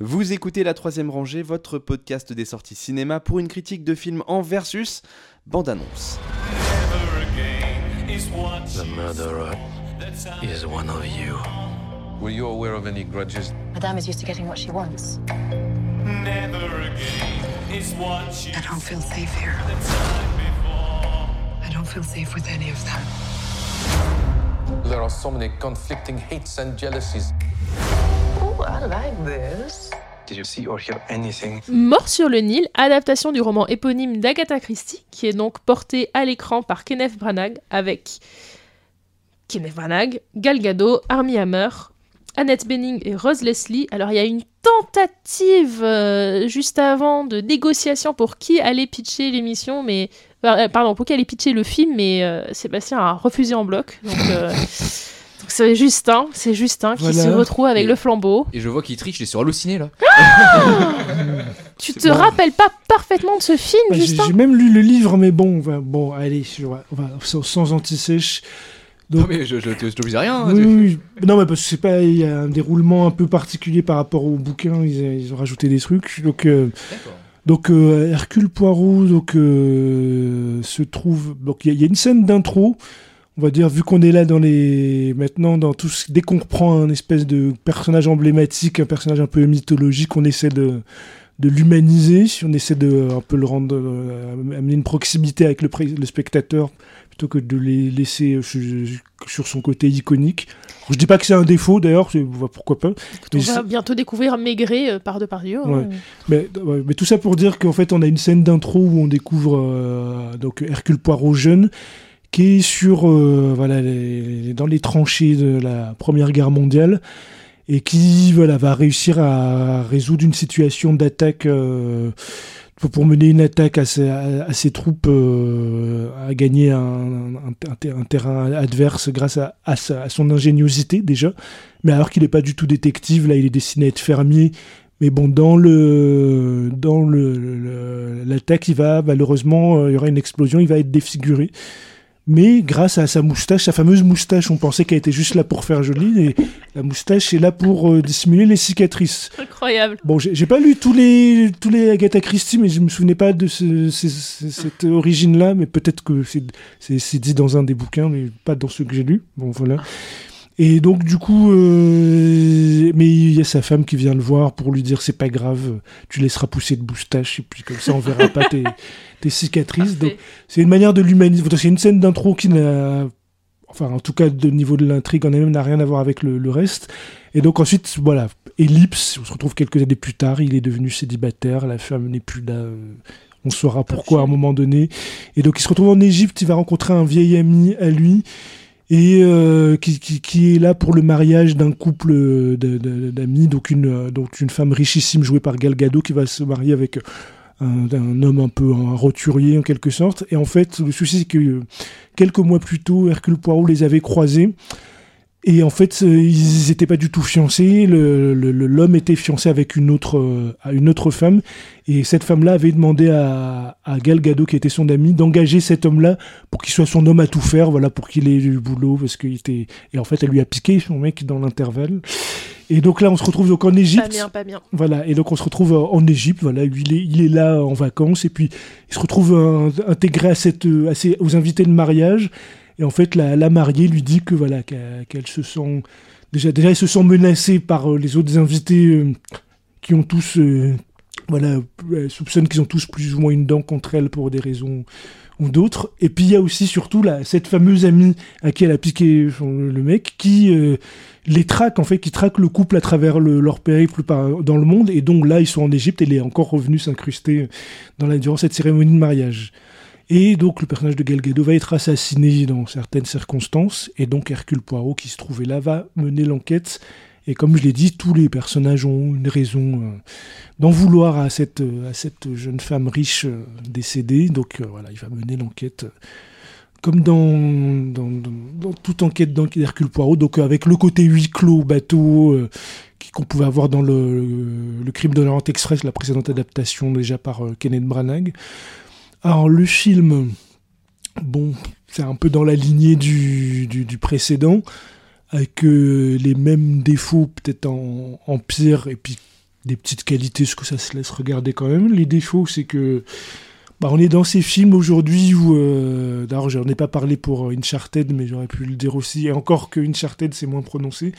Vous écoutez La Troisième Rangée, votre podcast des sorties cinéma pour une critique de film en versus bande-annonce. The murderer is one of you. Were you aware of any grudges? Madame is used to getting what she wants. I don't feel safe here. I don't feel safe with any of them. There are so many conflicting hates and jealousies. Oh, I like this. Did you see or hear anything? Mort sur le Nil, adaptation du roman éponyme d'Agatha Christie, qui est donc porté à l'écran par Kenneth Branagh avec Kenneth Branagh, Gal Gadot, Armie Hammer, Annette Bening et Rose Leslie. Alors il y a une tentative euh, juste avant de négociation pour qui allait pitcher l'émission, mais euh, pardon pour qui allait pitcher le film, mais euh, Sébastien a refusé en bloc. Donc c'est Justin, c'est Justin qui Voilà. se retrouve avec Et- le flambeau. Et je vois qu'il triche, il est sur Halluciné là. Tu te rappelles pas parfaitement de ce film, Bah, j'ai Justin j'ai même lu le livre, mais bon, bon, allez, je- on va- on va- sans, sans anti-sèche. Non mais je, je, je à rien. hein, Oui, tu- oui, oui. Non, mais parce que c'est pas, il y a un déroulement un peu particulier par rapport au bouquin. Ils, ils ont rajouté des trucs. Donc, euh, D'accord. donc euh, Hercule Poirot, donc euh, se trouve. Donc il y, a- il y a une scène d'intro. On va dire, vu qu'on est là dans les maintenant dans tout ce- dès qu'on reprend un espèce de personnage emblématique, un personnage un peu mythologique, on essaie de de l'humaniser, on essaie de euh, un peu le rendre euh, amener une proximité avec le, pré- le spectateur plutôt que de les laisser euh, sur, son côté iconique. Je dis pas que c'est un défaut d'ailleurs, bah, pourquoi pas. On va bientôt découvrir Maigret euh, par Depardieu. hein. Ouais. Mais, ouais, mais tout ça pour dire qu'en fait, on a une scène d'intro où on découvre euh, donc Hercule Poirot jeune, qui est sur euh, voilà dans les tranchées de la Première Guerre mondiale et qui voilà va réussir à résoudre une situation d'attaque. euh, pour- mener une attaque à ses, à, ses troupes, euh, à gagner un, un- un ter- un terrain adverse grâce à, à son ingéniosité déjà. Mais alors qu'il n'est pas du tout détective, là il est destiné à être fermier mais bon, dans le dans le l'attaque, il va malheureusement, il y aura une explosion, il va être défiguré. Mais grâce à sa moustache, sa fameuse moustache, on pensait qu'elle était juste là pour faire joli, et la moustache est là pour euh, dissimuler les cicatrices. Incroyable. Bon, j'ai pas lu tous les tous les Agatha Christie, mais je me souvenais pas de ce- ce- ce- cette origine-là, mais peut-être que c'est dit dans un des bouquins, mais pas dans ceux que j'ai lus. Bon, voilà. Et donc du coup, euh, mais il y a sa femme qui vient le voir pour lui dire c'est pas grave, tu laisseras pousser de moustache et puis comme ça on verra pas tes, tes cicatrices. Donc c'est une manière de l'humaniser. C'est une scène d'intro qui n'a, enfin en tout cas de niveau de l'intrigue en elle-même n'a rien à voir avec le, le reste. Et donc ensuite voilà, ellipse. On se retrouve quelques années plus tard, il est devenu célibataire, la femme n'est plus là. euh, On saura pourquoi à un moment donné. Et donc il se retrouve en Égypte, il va rencontrer un vieil ami à lui et euh, qui, est là pour le mariage d'un couple euh, d'amis, donc une, euh, donc une femme richissime jouée par Gal Gadot qui va se marier avec un, un homme un peu un roturier en quelque sorte. Et en fait, le souci c'est que quelques mois plus tôt, Hercule Poirot les avait croisés. Et en fait, euh, ils n'étaient pas du tout fiancés. Le- le- le- L'homme était fiancé avec une autre, euh, à une autre femme. Et cette femme-là avait demandé à, à Gal Gadot, qui était son ami, d'engager cet homme-là pour qu'il soit son homme à tout faire, voilà, pour qu'il ait du boulot, parce qu'il était. Et en fait, elle lui a piqué son mec dans l'intervalle. Et donc là, on se retrouve donc en Pas Égypte. bien, pas bien. Voilà, et donc on se retrouve en Égypte, voilà, il est, il est là en vacances, et puis il se retrouve intégré à cette, euh, à ces- aux invités de mariage, et en fait la, la mariée lui dit que voilà, qu'elle se sent, déjà, déjà elle se sent menacée par euh, les autres invités euh, qui ont tous, euh, voilà, elle qu'ils ont tous plus ou moins une dent contre elle pour des raisons ou d'autres, et puis il y a aussi surtout là, cette fameuse amie à qui elle a piqué le mec, qui... les traque en fait, qui traquent le couple à travers le- leur périple dans le monde. Et donc là, ils sont en Égypte et il est encore revenu s'incruster dans la, durant cette cérémonie de mariage. Et donc le personnage de Gal Gadot va être assassiné dans certaines circonstances. Et donc Hercule Poirot, qui se trouvait là, va mener l'enquête. Et comme je l'ai dit, tous les personnages ont une raison euh, d'en vouloir à cette, euh, à cette jeune femme riche euh, décédée. Donc voilà, il va mener l'enquête. comme dans, toute enquête d'Hercule Poirot, donc avec le côté huis clos, bateau, qu'on pouvait avoir dans le, crime de l'Orient Express, la précédente adaptation déjà par Kenneth Branagh. Alors le film, bon, c'est un peu dans la lignée du, précédent, avec euh, les mêmes défauts, peut-être en, en pire, et puis des petites qualités, ce que ça se laisse regarder quand même. Les défauts, c'est que bah, on est dans ces films aujourd'hui où, euh, d'ailleurs, j'en ai pas parlé pour Uncharted, mais j'aurais pu le dire aussi, et encore que Uncharted, c'est moins prononcé.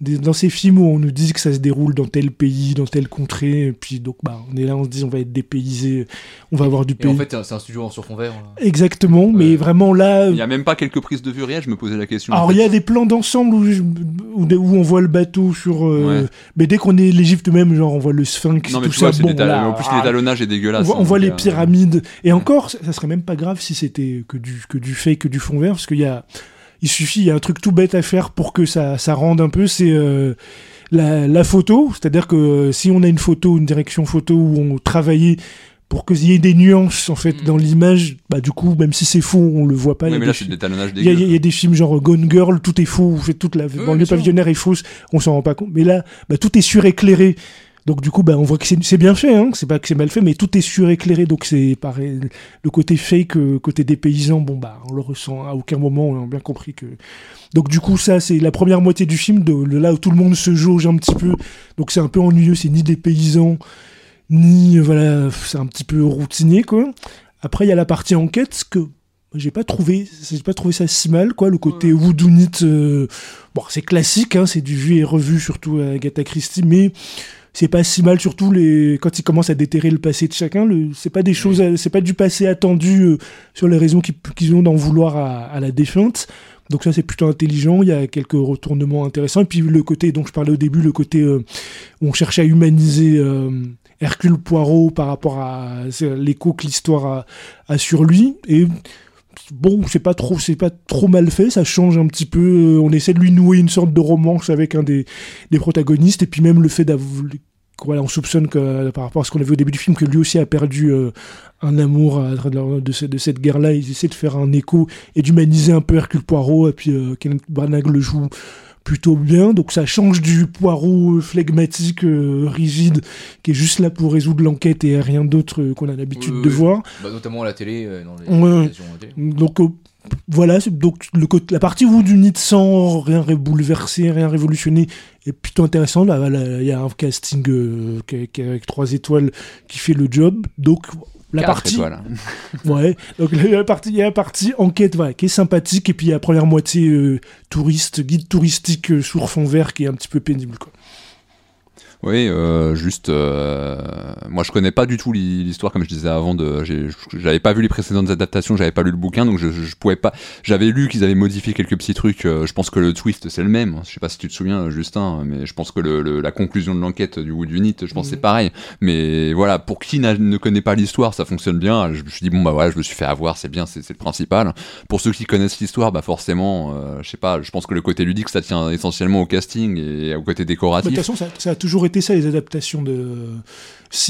Dans ces films où on nous dit que ça se déroule dans tel pays, dans telle contrée, et puis donc bah, on est là, on se dit on va être dépaysé, on va avoir du Et pays. en fait, c'est un studio en sur fond vert. là. Exactement, mais vraiment là, Il n'y a même pas quelques prises de vue réelles, je me posais la question. alors il y a des plans d'ensemble où, je- où, où on voit le bateau sur. euh, Ouais. Mais dès qu'on est l'Égypte même, genre on voit le sphinx, Non, mais tout tu ça. vois, bon, là, en plus l'étalonnage est on dégueulasse. voit, on hein, voit donc, les euh, Et encore, ça, serait même pas grave si c'était que du, que du fake, que du fond vert, parce qu'il y a. Il suffit, il y a un truc tout bête à faire pour que ça, ça rende un peu, c'est euh, la, la photo. C'est-à-dire que euh, si on a une photo, une direction photo où on travaillait pour qu'il y ait des nuances en fait Mm. dans l'image, bah du coup, même si c'est faux, on le voit pas. il y Oui, a mais des là, fi- c'est de l'étalonnage il y, a, y des films genre Gone Girl, tout est faux, fait toute la banlieue sûr. pavillonnaire est fausse, on s'en rend pas compte. Mais là, bah, tout est suréclairé. Donc du coup, bah, on voit que c'est bien fait, hein. c'est pas que c'est mal fait, mais tout est suréclairé. Donc c'est pareil, le côté fake, euh, côté des paysans, bon bah on le ressent à aucun moment, on a bien compris que. Donc du coup, ça c'est la première moitié du film, de, de là où tout le monde se jauge un petit peu. Donc c'est un peu ennuyeux, c'est ni des paysans, ni euh, voilà, c'est un petit peu routinier quoi. Après il y a la partie enquête que j'ai pas trouvé j'ai pas trouvé ça si mal quoi le côté whodunit euh, bon c'est classique hein, c'est du vu et revu surtout à Agatha Christie mais c'est pas si mal surtout les quand ils commencent à déterrer le passé de chacun le c'est pas des choses c'est pas du passé attendu euh, sur les raisons qu'ils ont d'en vouloir à, à la défunte. Donc ça c'est plutôt intelligent il y a quelques retournements intéressants. Et puis le côté dont je parlais au début le côté euh, où on cherche à humaniser euh, Hercule Poirot par rapport à l'écho que l'histoire a, a sur lui. Et bon c'est pas trop c'est pas trop mal fait ça change un petit peu euh, on essaie de lui nouer une sorte de romance avec un des, des protagonistes et puis même le fait d'avoir voilà, on soupçonne euh, par rapport à ce qu'on a vu au début du film que lui aussi a perdu euh, un amour à de, ce- de cette guerre-là ils essaient de faire un écho et d'humaniser un peu Hercule Poirot et puis euh, Branagh le joue plutôt bien donc ça change du Poirot euh, flegmatique euh, rigide qui est juste là pour résoudre l'enquête et rien d'autre euh, qu'on a l'habitude Oui, de oui. voir. Bah, notamment à la télé, euh, dans les donc voilà, c'est- donc le côté, la partie où du nid sans rien bouleverser, rien révolutionner est plutôt intéressant. Là, il y a un casting euh, avec trois étoiles qui fait le job. Donc la Quatre partie, étoiles. ouais, donc la partie, il y a la partie enquête, voilà, qui est sympathique, et puis il y a la première moitié euh, touriste, guide touristique euh, sur fond vert qui est un petit peu pénible. Quoi. Oui, euh, juste, euh, moi je connais pas du tout l'hi- l'histoire comme je disais avant. De, j'avais pas vu les précédentes adaptations, j'avais pas lu le bouquin, donc je, je, pouvais pas. J'avais lu qu'ils avaient modifié quelques petits trucs. euh, je pense que le twist c'est le même. Je sais pas si tu te souviens, Justin, mais je pense que le, le- la conclusion de l'enquête du Wood Unit, je pense que c'est pareil. Mais voilà, pour qui ne connaît pas l'histoire, ça fonctionne bien. Je me suis dit bon bah voilà, je me suis fait avoir, c'est bien, c'est le principal. Pour ceux qui connaissent l'histoire, bah forcément, euh, je sais pas. Je pense que le côté ludique, ça tient essentiellement au casting et au côté Mais De décoratif. toute façon, ça, ça a toujours été ça, les adaptations de euh,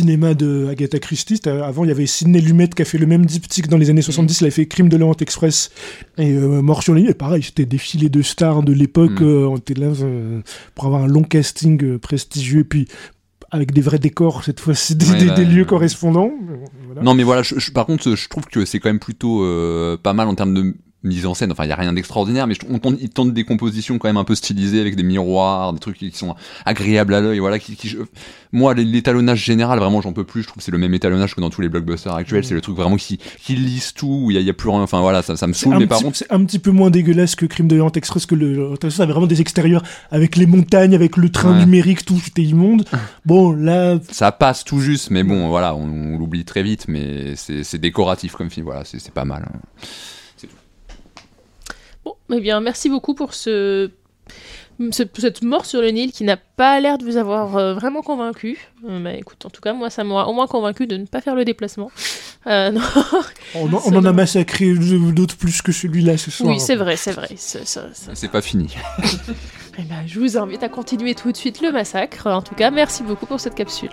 cinéma de Agatha Christie. Avant, il y avait Sidney Lumet qui a fait le même diptyque dans les années 70. Il a fait Crime de l'Orient Express et euh, Mort sur ligne. Et pareil, c'était défilé de stars de l'époque. Mm. euh, on était là euh, pour avoir un long casting euh, prestigieux. Et puis, avec des vrais décors, cette fois-ci, des, Ouais, des- des lieux correspondants. Euh, voilà. Non, mais voilà, je- je- par contre, je trouve que c'est quand même plutôt euh, pas mal en termes de mise en scène. Enfin, il y a rien d'extraordinaire, mais je, on tente, ils tentent des compositions quand même un peu stylisées avec des miroirs, des trucs qui sont agréables à l'œil. Voilà, qui, qui- je- moi, l'é- l'étalonnage général, vraiment, j'en peux plus. Je trouve que c'est le même étalonnage que dans tous les blockbusters actuels. C'est le truc vraiment qui, qui lisse tout, où il y, a- il y a plus rien. Enfin, voilà, ça, ça me saoule. Mais par contre, c'est un petit peu moins dégueulasse que Crime de l'Orient Express, que le Express avait vraiment des extérieurs avec les montagnes, avec le train Ouais. numérique, tout, c'était immonde. Bon, là, ça passe tout juste, mais bon, voilà, on, on l'oublie très vite, mais c'est décoratif comme film. Voilà, c'est c'est pas mal. Bon, eh bien, merci beaucoup pour ce... ce- cette mort sur le Nil qui n'a pas l'air de vous avoir euh, vraiment convaincu. Euh, bah, écoute, en tout cas, moi, ça m'aura au moins convaincu de ne pas faire le déplacement. Euh, non. on, en- on en a massacré d'autres plus que celui-là ce soir. Oui, c'est vrai, c'est vrai. C'est pas fini. Eh ben, je vous invite à continuer tout de suite le massacre. En tout cas, merci beaucoup pour cette capsule.